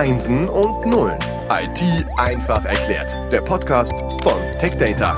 Einsen und Nullen. IT einfach erklärt. Der Podcast von TechData.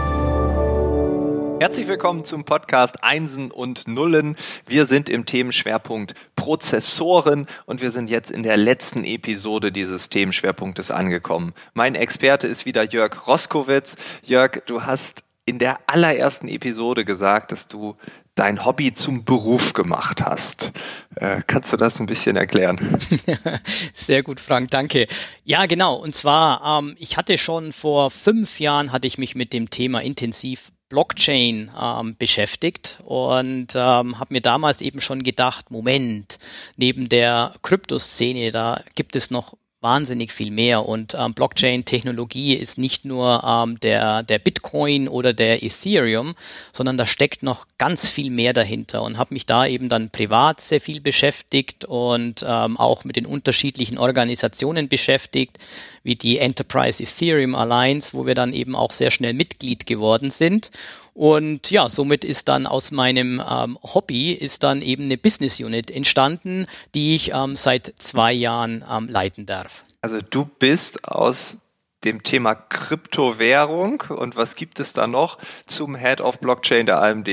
Herzlich willkommen zum Podcast Einsen und Nullen. Wir sind im Themenschwerpunkt Prozessoren und wir sind jetzt in der letzten Episode dieses Themenschwerpunktes angekommen. Mein Experte ist wieder Jörg Roskowitz. Jörg, du hast in der allerersten Episode gesagt, dass du dein Hobby zum Beruf gemacht hast. Äh, kannst du das ein bisschen erklären? Sehr gut, Frank, danke. Ja, genau. Und zwar, ähm, ich hatte schon vor fünf Jahren, hatte ich mich mit dem Thema intensiv Blockchain ähm, beschäftigt und ähm, habe mir damals eben schon gedacht, Moment, neben der Kryptoszene, da gibt es noch wahnsinnig viel mehr. Und ähm, Blockchain-Technologie ist nicht nur ähm, der, der Bitcoin oder der Ethereum, sondern da steckt noch ganz viel mehr dahinter und habe mich da eben dann privat sehr viel beschäftigt und ähm, auch mit den unterschiedlichen Organisationen beschäftigt, wie die Enterprise Ethereum Alliance, wo wir dann eben auch sehr schnell Mitglied geworden sind. Und ja, somit ist dann aus meinem ähm, Hobby ist dann eben eine Business Unit entstanden, die ich ähm, seit zwei Jahren ähm, leiten darf. Also du bist aus dem Thema Kryptowährung und was gibt es da noch zum Head of Blockchain der AMD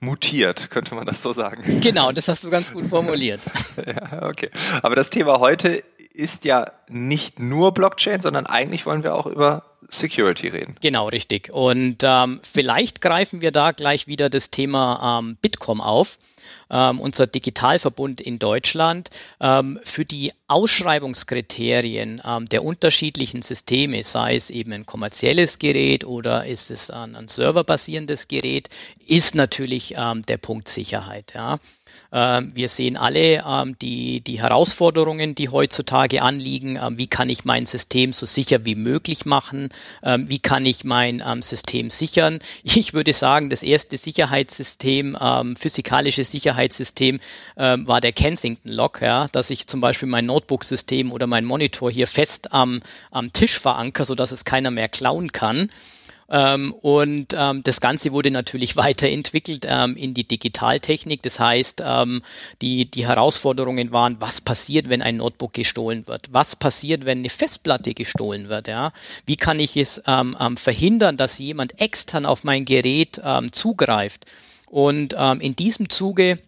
mutiert, könnte man das so sagen? Genau, das hast du ganz gut formuliert. ja, okay. Aber das Thema heute ist ja nicht nur Blockchain, sondern eigentlich wollen wir auch über Security reden. Genau, richtig. Und ähm, vielleicht greifen wir da gleich wieder das Thema ähm, Bitkom auf. Ähm, unser Digitalverbund in Deutschland, ähm, für die Ausschreibungskriterien ähm, der unterschiedlichen Systeme, sei es eben ein kommerzielles Gerät oder ist es ein, ein serverbasierendes Gerät, ist natürlich ähm, der Punkt Sicherheit. Ja. Ähm, wir sehen alle ähm, die, die Herausforderungen, die heutzutage anliegen. Ähm, wie kann ich mein System so sicher wie möglich machen? Wie kann ich mein System sichern? Ich würde sagen, das erste Sicherheitssystem, physikalische Sicherheitssystem, war der Kensington Lock, ja, dass ich zum Beispiel mein Notebook-System oder mein Monitor hier fest am, am Tisch verankere, sodass es keiner mehr klauen kann. Ähm, und ähm, das Ganze wurde natürlich weiterentwickelt ähm, in die Digitaltechnik. Das heißt, ähm, die, die Herausforderungen waren, was passiert, wenn ein Notebook gestohlen wird? Was passiert, wenn eine Festplatte gestohlen wird? Ja? Wie kann ich es ähm, ähm, verhindern, dass jemand extern auf mein Gerät zugreift? Und in diesem Zuge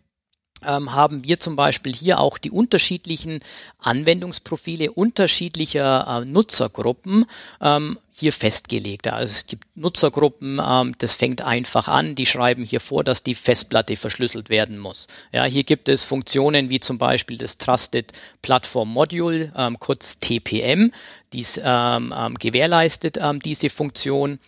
ähm, haben wir zum Beispiel hier auch die unterschiedlichen Anwendungsprofile unterschiedlicher äh, Nutzergruppen ähm, hier festgelegt. Also es gibt Nutzergruppen, ähm, das fängt einfach an, die schreiben hier vor, dass die Festplatte verschlüsselt werden muss. Ja, hier gibt es Funktionen wie zum Beispiel das Trusted Platform Module, ähm, kurz TPM, dies ähm, ähm, gewährleistet ähm, diese Funktion.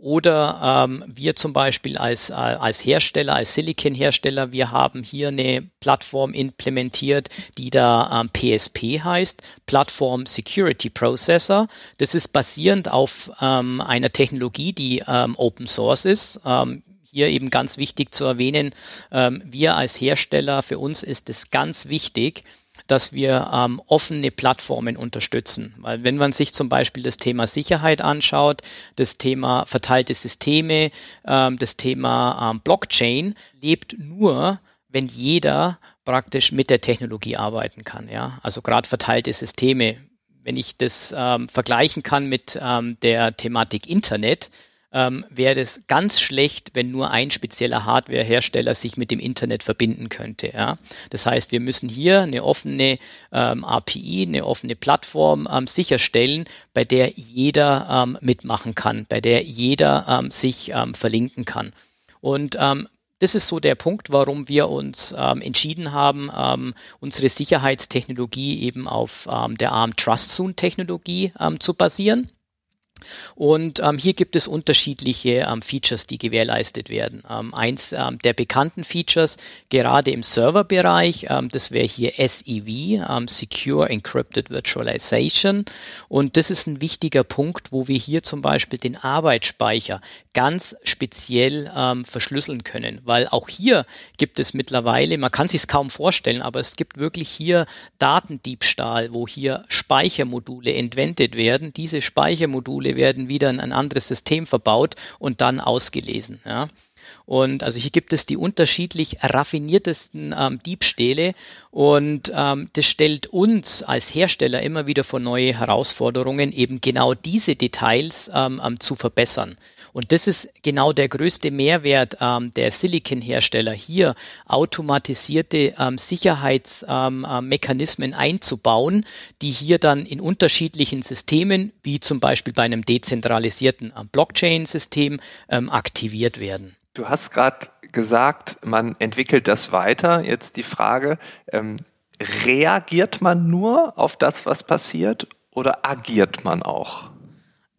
Oder ähm, wir zum Beispiel als, äh, als Hersteller, als Silicon-Hersteller, wir haben hier eine Plattform implementiert, die da ähm, PSP heißt, Platform Security Processor. Das ist basierend auf ähm, einer Technologie, die ähm, Open Source ist. Ähm, hier eben ganz wichtig zu erwähnen, ähm, wir als Hersteller, für uns ist es ganz wichtig, dass wir ähm, offene Plattformen unterstützen. Weil wenn man sich zum Beispiel das Thema Sicherheit anschaut, das Thema verteilte Systeme, ähm, das Thema ähm, Blockchain, lebt nur, wenn jeder praktisch mit der Technologie arbeiten kann. Ja? Also gerade verteilte Systeme. Wenn ich das ähm, vergleichen kann mit ähm, der Thematik Internet, ähm, wäre es ganz schlecht, wenn nur ein spezieller Hardwarehersteller sich mit dem Internet verbinden könnte. Ja? Das heißt, wir müssen hier eine offene ähm, API, eine offene Plattform ähm, sicherstellen, bei der jeder ähm, mitmachen kann, bei der jeder ähm, sich ähm, verlinken kann. Und das ist so der Punkt, warum wir uns ähm, entschieden haben, ähm, unsere Sicherheitstechnologie eben auf ähm, der ARM Trust Zone Technologie zu basieren. Und ähm, hier gibt es unterschiedliche ähm, Features, die gewährleistet werden. Ähm, eins ähm, der bekannten Features, gerade im Serverbereich, ähm, das wäre hier SEV, ähm, Secure Encrypted Virtualization. Und das ist ein wichtiger Punkt, wo wir hier zum Beispiel den Arbeitsspeicher ganz speziell verschlüsseln können, weil auch hier gibt es mittlerweile, man kann sich kaum vorstellen, aber es gibt wirklich hier Datendiebstahl, wo hier Speichermodule entwendet werden. Diese Speichermodule Module werden wieder in ein anderes System verbaut und dann ausgelesen. Ja. Und also hier gibt es die unterschiedlich raffiniertesten ähm, Diebstähle und ähm, das stellt uns als Hersteller immer wieder vor neue Herausforderungen, eben genau diese Details ähm, ähm zu verbessern. Und das ist genau der größte Mehrwert ähm, der Silicon-Hersteller, hier automatisierte ähm, Sicherheitsmechanismen ähm, äh, einzubauen, die hier dann in unterschiedlichen Systemen, wie zum Beispiel bei einem dezentralisierten äh, Blockchain-System, ähm, aktiviert werden. Du hast gerade gesagt, man entwickelt das weiter. Jetzt die Frage, ähm, reagiert man nur auf das, was passiert oder agiert man auch?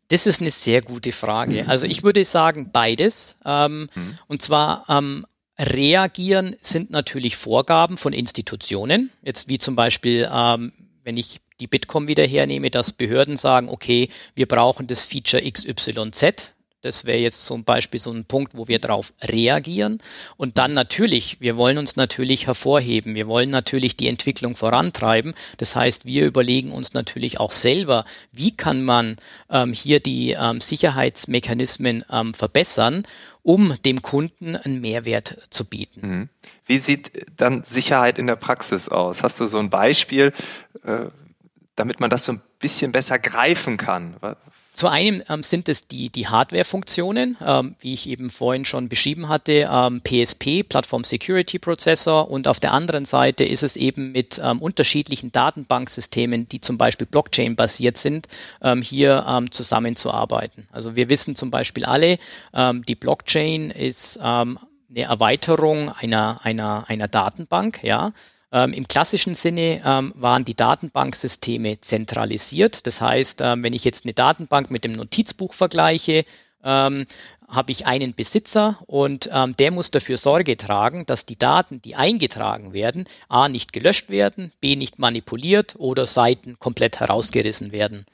Das ist eine sehr gute Frage. Also ich würde sagen beides. Ähm, mhm. Und zwar ähm, reagieren sind natürlich Vorgaben von Institutionen. Jetzt wie zum Beispiel, ähm, wenn ich die Bitkom wieder hernehme, dass Behörden sagen, okay, wir brauchen das Feature XYZ. Das wäre jetzt zum Beispiel so ein Punkt, wo wir darauf reagieren. Und dann natürlich, wir wollen uns natürlich hervorheben. Wir wollen natürlich die Entwicklung vorantreiben. Das heißt, wir überlegen uns natürlich auch selber, wie kann man ähm, hier die ähm, Sicherheitsmechanismen ähm, verbessern, um dem Kunden einen Mehrwert zu bieten. Mhm. Wie sieht dann Sicherheit in der Praxis aus? Hast du so ein Beispiel, äh, damit man das so ein bisschen besser greifen kann? Zu einem ähm, sind es die, die Hardware-Funktionen, ähm, wie ich eben vorhin schon beschrieben hatte, ähm, PSP, Platform Security Processor, und auf der anderen Seite ist es eben mit ähm, unterschiedlichen Datenbanksystemen, die zum Beispiel Blockchain-basiert sind, ähm, hier ähm, zusammenzuarbeiten. Also wir wissen zum Beispiel alle, die Blockchain ist eine Erweiterung einer, einer, einer Datenbank, ja. Ähm, Im klassischen Sinne ähm, waren die Datenbanksysteme zentralisiert. Das heißt, ähm, wenn ich jetzt eine Datenbank mit dem Notizbuch vergleiche, ähm, habe ich einen Besitzer und ähm, der muss dafür Sorge tragen, dass die Daten, die eingetragen werden, a nicht gelöscht werden, b nicht manipuliert oder Seiten komplett herausgerissen werden.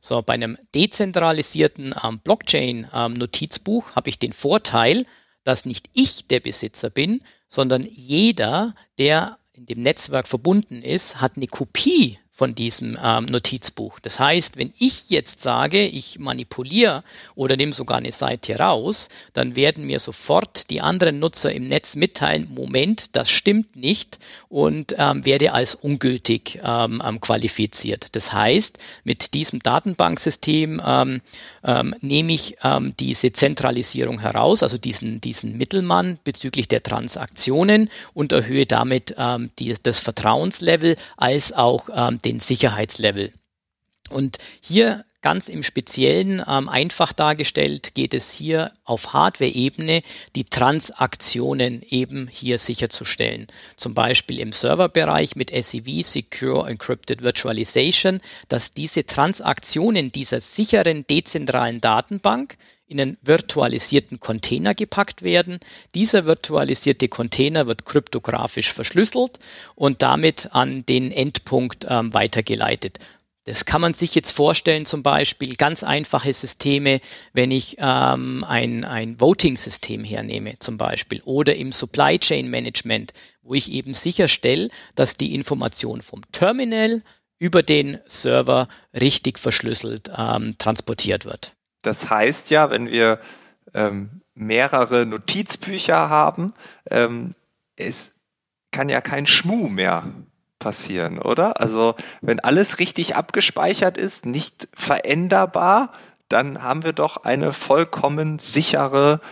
So, bei einem dezentralisierten ähm, Blockchain-Notizbuch habe ich den Vorteil, dass nicht ich der Besitzer bin, sondern jeder, der in dem Netzwerk verbunden ist, hat eine Kopie von diesem ähm, Notizbuch. Das heißt, wenn ich jetzt sage, ich manipuliere oder nehme sogar eine Seite raus, dann werden mir sofort die anderen Nutzer im Netz mitteilen, Moment, das stimmt nicht und ähm, werde als ungültig ähm, ähm qualifiziert. Das heißt, mit diesem Datenbanksystem ähm, ähm, nehme ich diese Zentralisierung heraus, also diesen, diesen Mittelmann bezüglich der Transaktionen und erhöhe damit die, das Vertrauenslevel als auch den den Sicherheitslevel. Und hier ganz im Speziellen ähm, einfach dargestellt geht es hier auf Hardware-Ebene, die Transaktionen eben hier sicherzustellen. Zum Beispiel im Serverbereich mit SEV, Secure Encrypted Virtualization, dass diese Transaktionen dieser sicheren dezentralen Datenbank in einen virtualisierten Container gepackt werden. Dieser virtualisierte Container wird kryptografisch verschlüsselt und damit an den Endpunkt ähm, weitergeleitet. Das kann man sich jetzt vorstellen, zum Beispiel ganz einfache Systeme, wenn ich ähm, ein, ein Voting-System hernehme, zum Beispiel, oder im Supply Chain Management, wo ich eben sicherstelle, dass die Information vom Terminal über den Server richtig verschlüsselt ähm, transportiert wird. Das heißt ja, wenn wir ähm, mehrere Notizbücher haben, ähm, es kann ja kein Schmuh mehr passieren, oder? Also wenn alles richtig abgespeichert ist, nicht veränderbar, dann haben wir doch eine vollkommen sichere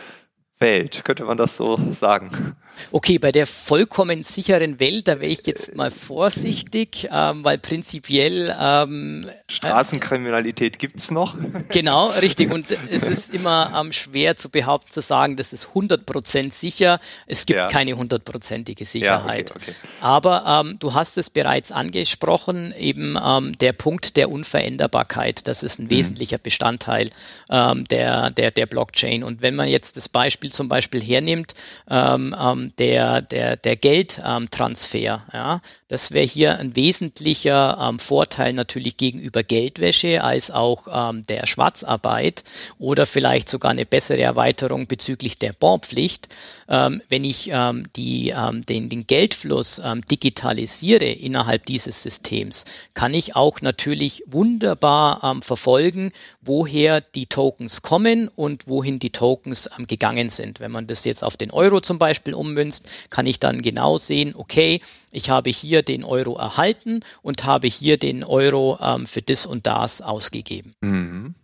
Welt. Könnte man das so sagen? Okay, bei der vollkommen sicheren Welt, da wäre ich jetzt mal vorsichtig, ähm, weil prinzipiell ähm, Straßenkriminalität gibt's noch. Genau, richtig. Und es ist immer ähm, schwer zu behaupten, zu sagen, das ist 100% sicher. Es gibt ja. keine hundertprozentige Sicherheit. Ja, okay, okay. Aber ähm, du hast es bereits angesprochen, eben ähm, der Punkt der Unveränderbarkeit. Das ist ein mhm. wesentlicher Bestandteil ähm, der, der, der Blockchain. Und wenn man jetzt das Beispiel zum Beispiel hernimmt, ähm, der, der, der Geldtransfer. Ähm, ja? Das wäre hier ein wesentlicher ähm, Vorteil natürlich gegenüber Geldwäsche als auch ähm, der Schwarzarbeit oder vielleicht sogar eine bessere Erweiterung bezüglich der Bondpflicht. Ähm, wenn ich ähm, die, ähm, den, den Geldfluss ähm, digitalisiere innerhalb dieses Systems, kann ich auch natürlich wunderbar ähm, verfolgen, woher die Tokens kommen und wohin die Tokens ähm, gegangen sind. Wenn man das jetzt auf den Euro zum Beispiel ummünzt, kann ich dann genau sehen, okay, ich habe hier den Euro erhalten und habe hier den Euro ähm, für das und das ausgegeben. Mhm.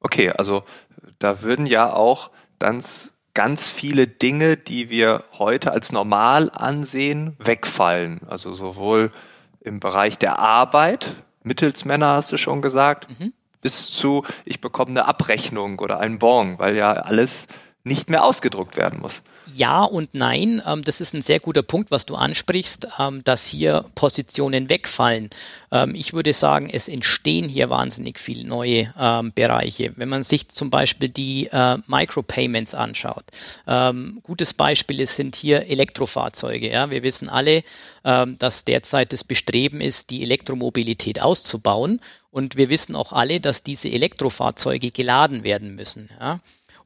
Okay, also da würden ja auch ganz, ganz viele Dinge, die wir heute als normal ansehen, wegfallen. Also sowohl im Bereich der Arbeit, Mittelsmänner hast du schon gesagt, mhm. bis zu, ich bekomme eine Abrechnung oder einen Bon, weil ja alles nicht mehr ausgedruckt werden muss. Ja und nein, ähm, das ist ein sehr guter Punkt, was du ansprichst, ähm, dass hier Positionen wegfallen. Ähm, ich würde sagen, es entstehen hier wahnsinnig viele neue Bereiche. Wenn man sich zum Beispiel die äh, Micropayments anschaut, gutes Beispiel sind hier Elektrofahrzeuge. Wir wissen alle, dass derzeit das Bestreben ist, die Elektromobilität auszubauen. Und wir wissen auch alle, dass diese Elektrofahrzeuge geladen werden müssen.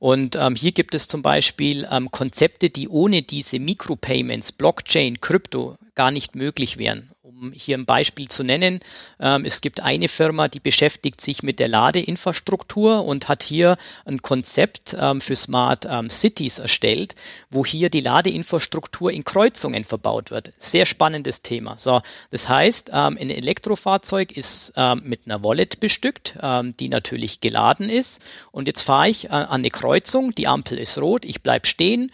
Und ähm, hier gibt es zum Beispiel ähm, Konzepte, die ohne diese Micropayments, Blockchain, Krypto gar nicht möglich wären um hier ein Beispiel zu nennen, ähm, es gibt eine Firma, die beschäftigt sich mit der Ladeinfrastruktur und hat hier ein Konzept ähm, für Smart ähm, Cities erstellt, wo hier die Ladeinfrastruktur in Kreuzungen verbaut wird. Sehr spannendes Thema. So, das heißt, ähm, ein Elektrofahrzeug ist ähm, mit einer Wallet bestückt, ähm, die natürlich geladen ist. Und jetzt fahre ich äh, an eine Kreuzung, die Ampel ist rot, ich bleibe stehen.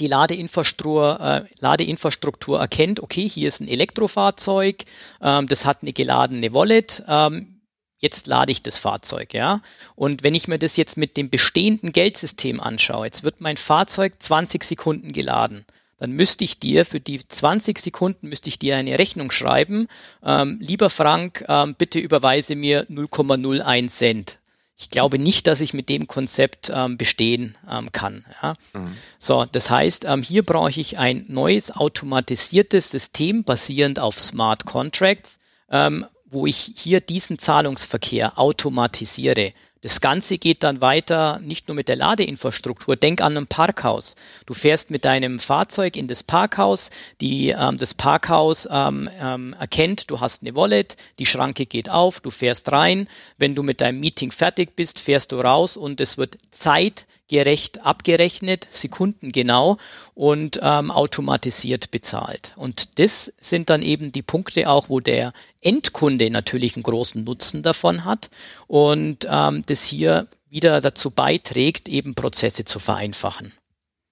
Die Ladeinfrastruktur, äh, Ladeinfrastruktur erkennt, okay, hier ist ein Elektrofahrzeug, ähm, das hat eine geladene Wallet, ähm, jetzt lade ich das Fahrzeug, ja. Und wenn ich mir das jetzt mit dem bestehenden Geldsystem anschaue, jetzt wird mein Fahrzeug 20 Sekunden geladen, dann müsste ich dir für die 20 Sekunden müsste ich dir eine Rechnung schreiben. Ähm, lieber Frank, ähm, bitte überweise mir 0,01 Cent. Ich glaube nicht, dass ich mit dem Konzept ähm, bestehen ähm, kann. Ja? Mhm. So, das heißt, ähm, hier brauche ich ein neues automatisiertes System basierend auf Smart Contracts, ähm, wo ich hier diesen Zahlungsverkehr automatisiere. Das Ganze geht dann weiter nicht nur mit der Ladeinfrastruktur. Denk an ein Parkhaus. Du fährst mit deinem Fahrzeug in das Parkhaus. Die, ähm, das Parkhaus ähm, ähm, erkennt, du hast eine Wallet. Die Schranke geht auf. Du fährst rein. Wenn du mit deinem Meeting fertig bist, fährst du raus und es wird Zeit gerecht abgerechnet, sekundengenau und ähm, automatisiert bezahlt. Und das sind dann eben die Punkte auch, wo der Endkunde natürlich einen großen Nutzen davon hat und ähm, das hier wieder dazu beiträgt, eben Prozesse zu vereinfachen.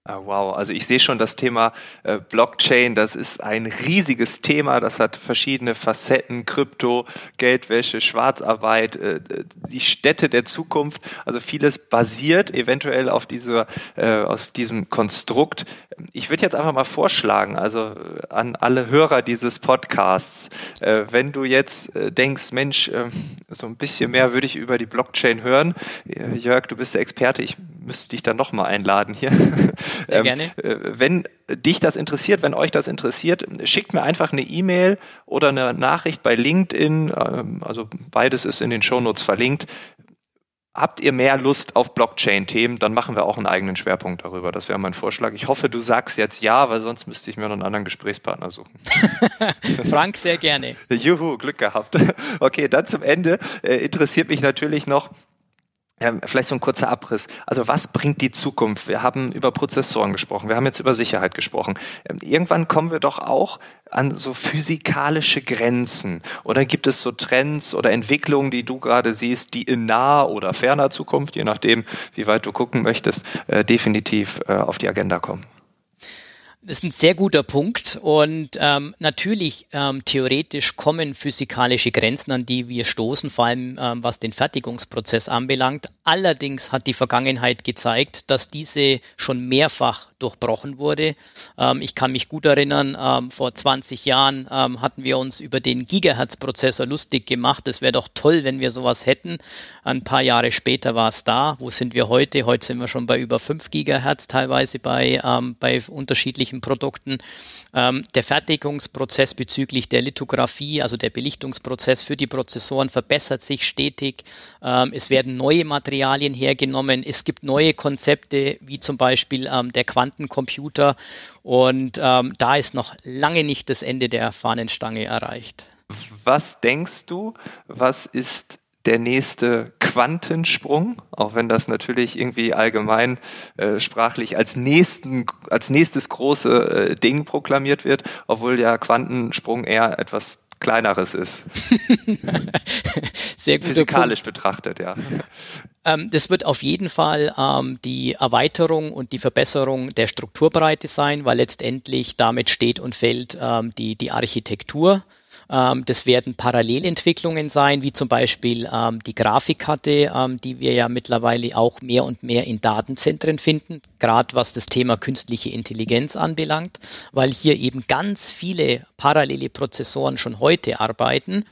Ah, wow, also ich sehe schon das Thema äh, Blockchain, das ist ein riesiges Thema, das hat verschiedene Facetten, Krypto, Geldwäsche, Schwarzarbeit, äh, die Städte der Zukunft, also vieles basiert eventuell auf dieser, äh, auf diesem Konstrukt. Ich würde jetzt einfach mal vorschlagen, also an alle Hörer dieses Podcasts, wenn du jetzt denkst, Mensch, äh, so ein bisschen mehr würde ich über die Blockchain hören. Jörg, du bist der Experte, ich müsste dich dann nochmal einladen hier. Sehr ähm, gerne. Äh, wenn dich das interessiert, wenn euch das interessiert, schickt mir einfach eine E-Mail oder eine Nachricht bei LinkedIn. Ähm, also beides ist in den Shownotes verlinkt. Habt ihr mehr Lust auf Blockchain-Themen, dann machen wir auch einen eigenen Schwerpunkt darüber. Das wäre mein Vorschlag. Ich hoffe, du sagst jetzt ja, weil sonst müsste ich mir noch einen anderen Gesprächspartner suchen. Frank, sehr gerne. Juhu, Glück gehabt. Okay, dann zum Ende äh, interessiert mich natürlich noch, ja, vielleicht so ein kurzer Abriss. Also was bringt die Zukunft? Wir haben über Prozessoren gesprochen, wir haben jetzt über Sicherheit gesprochen. Ähm, irgendwann kommen wir doch auch an so physikalische Grenzen. Oder gibt es so Trends oder Entwicklungen, die du gerade siehst, die in naher oder ferner Zukunft, je nachdem, wie weit du gucken möchtest, äh, definitiv äh, auf die Agenda kommen? Das ist ein sehr guter Punkt und ähm, natürlich ähm, theoretisch kommen physikalische Grenzen, an die wir stoßen, vor allem ähm, was den Fertigungsprozess anbelangt. Allerdings hat die Vergangenheit gezeigt, dass diese schon mehrfach durchbrochen wurde. Ähm, ich kann mich gut erinnern, ähm, vor 20 Jahren ähm, hatten wir uns über den Gigahertz-Prozessor lustig gemacht. Es wäre doch toll, wenn wir sowas hätten. Ein paar Jahre später war es da. Wo sind wir heute? Heute sind wir schon bei über 5 Gigahertz teilweise bei, ähm, bei unterschiedlichen Produkten. Ähm, der Fertigungsprozess bezüglich der Lithografie, also der Belichtungsprozess für die Prozessoren verbessert sich stetig. Ähm, es werden neue Materialien hergenommen. Es gibt neue Konzepte, wie zum Beispiel der Quanten Quantencomputer. Und ähm, da ist noch lange nicht das Ende der Fahnenstange erreicht. Was denkst du, was ist der nächste Quantensprung, auch wenn das natürlich irgendwie allgemein äh, sprachlich als, nächsten, als nächstes große äh, Ding proklamiert wird, obwohl der Quantensprung eher etwas kleineres ist. Sehr Physikalisch Punkt. betrachtet, ja. Ähm, das wird auf jeden Fall ähm, die Erweiterung und die Verbesserung der Strukturbreite sein, weil letztendlich damit steht und fällt ähm, die, die Architektur. Ähm, das werden Parallelentwicklungen sein, wie zum Beispiel ähm, die Grafikkarte, ähm, die wir ja mittlerweile auch mehr und mehr in Datenzentren finden, gerade was das Thema künstliche Intelligenz anbelangt, weil hier eben ganz viele parallele Prozessoren schon heute arbeiten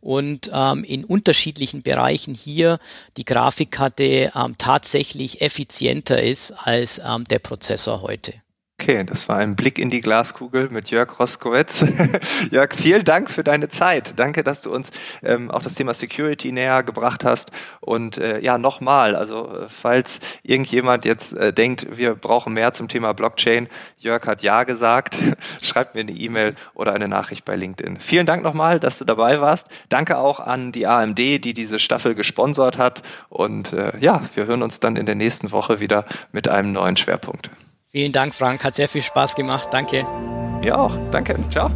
und ähm, in unterschiedlichen Bereichen hier die Grafikkarte ähm, tatsächlich effizienter ist als ähm, der Prozessor heute. Okay, das war ein Blick in die Glaskugel mit Jörg Roskowitz. Jörg, vielen Dank für deine Zeit. Danke, dass du uns ähm, auch das Thema Security näher gebracht hast. Und äh, ja, nochmal, also äh, falls irgendjemand jetzt äh, denkt, wir brauchen mehr zum Thema Blockchain, Jörg hat Ja gesagt, schreibt mir eine E-Mail oder eine Nachricht bei LinkedIn. Vielen Dank nochmal, dass du dabei warst. Danke auch an die AMD, die diese Staffel gesponsert hat. Und äh, ja, wir hören uns dann in der nächsten Woche wieder mit einem neuen Schwerpunkt. Vielen Dank, Frank. Hat sehr viel Spaß gemacht. Danke. Ja auch. Danke. Ciao.